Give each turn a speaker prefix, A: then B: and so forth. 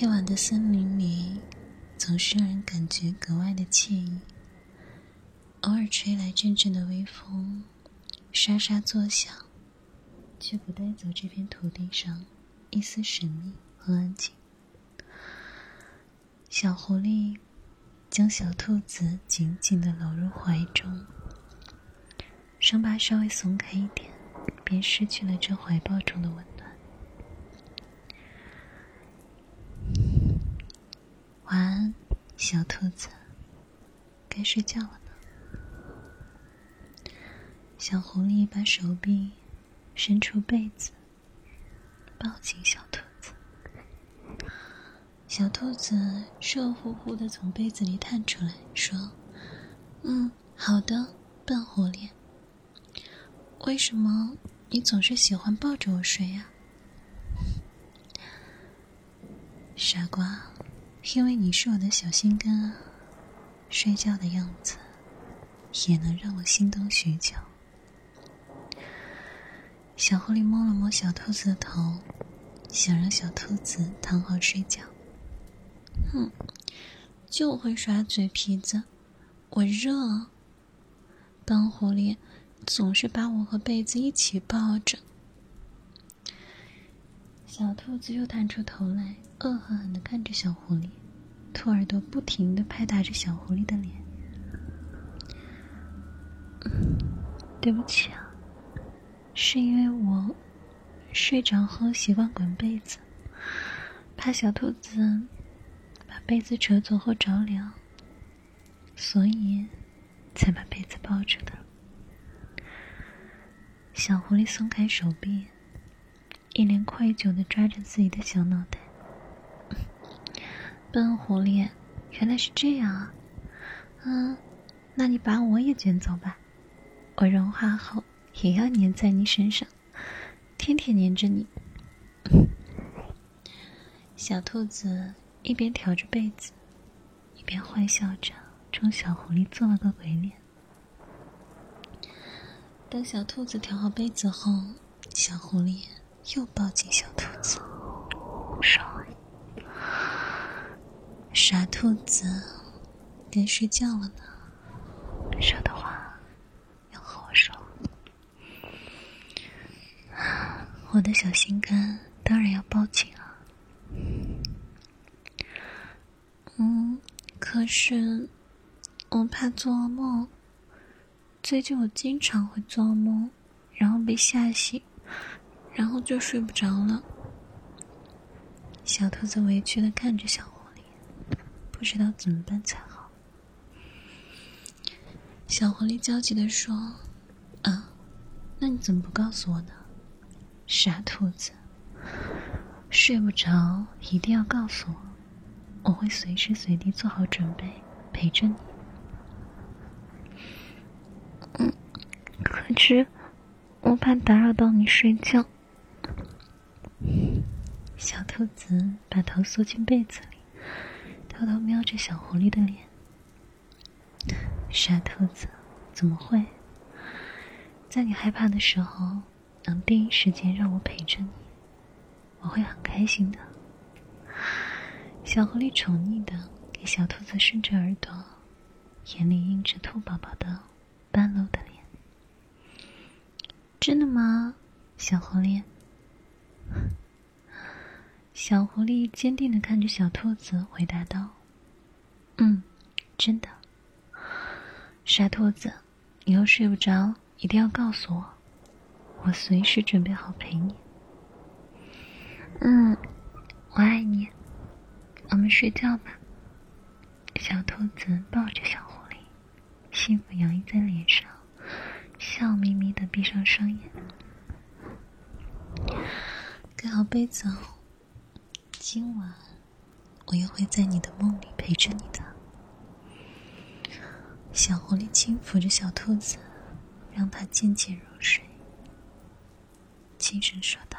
A: 夜晚的森林里，总是让人感觉格外的惬意。偶尔吹来阵阵的微风，沙沙作响，却不带走这片土地上一丝神秘和安静。小狐狸将小兔子紧紧的搂入怀中，生怕稍微松开一点，便失去了这怀抱中的温晚安，小兔子，该睡觉了呢。小狐狸把手臂伸出被子，抱紧小兔子。小兔子热乎乎的从被子里探出来，说：“嗯，好的，笨狐狸。为什么你总是喜欢抱着我睡呀？”傻瓜。因为你是我的小心肝啊，睡觉的样子也能让我心动许久。小狐狸摸了摸小兔子的头，想让小兔子躺好睡觉。哼，就会耍嘴皮子，我热。笨狐狸总是把我和被子一起抱着。小兔子又探出头来。恶狠狠的看着小狐狸，兔耳朵不停的拍打着小狐狸的脸。对不起啊，是因为我睡着后习惯滚被子，怕小兔子把被子扯走后着凉，所以才把被子抱着的。小狐狸松开手臂，一脸愧疚的抓着自己的小脑袋。笨狐狸，原来是这样啊！嗯，那你把我也卷走吧，我融化后也要粘在你身上，天天粘着你。小兔子一边挑着被子，一边坏笑着，冲小狐狸做了个鬼脸。等小兔子挑好被子后，小狐狸又抱紧小兔子，说。傻兔子，该睡觉了呢。说的话要和我说。我的小心肝当然要抱紧啊。嗯，可是我怕做噩梦。最近我经常会做噩梦，然后被吓醒，然后就睡不着了。小兔子委屈的看着小狐狸。不知道怎么办才好。小狐狸焦急的说：“啊，那你怎么不告诉我呢？傻兔子，睡不着一定要告诉我，我会随时随地做好准备陪着你。”嗯，可是我怕打扰到你睡觉。小兔子把头缩进被子里。偷偷瞄着小狐狸的脸，傻兔子，怎么会？在你害怕的时候，能第一时间让我陪着你，我会很开心的。小狐狸宠溺的给小兔子顺着耳朵，眼里映着兔宝宝的半露的脸。真的吗，小狐狸？小狐狸坚定的看着小兔子，回答道：“嗯，真的。傻兔子，以后睡不着一定要告诉我，我随时准备好陪你。嗯，我爱你，我们睡觉吧。”小兔子抱着小狐狸，幸福洋溢在脸上，笑眯眯的闭上双眼，盖好被子后。今晚，我又会在你的梦里陪着你的。小狐狸轻抚着小兔子，让它渐渐入睡，轻声说道。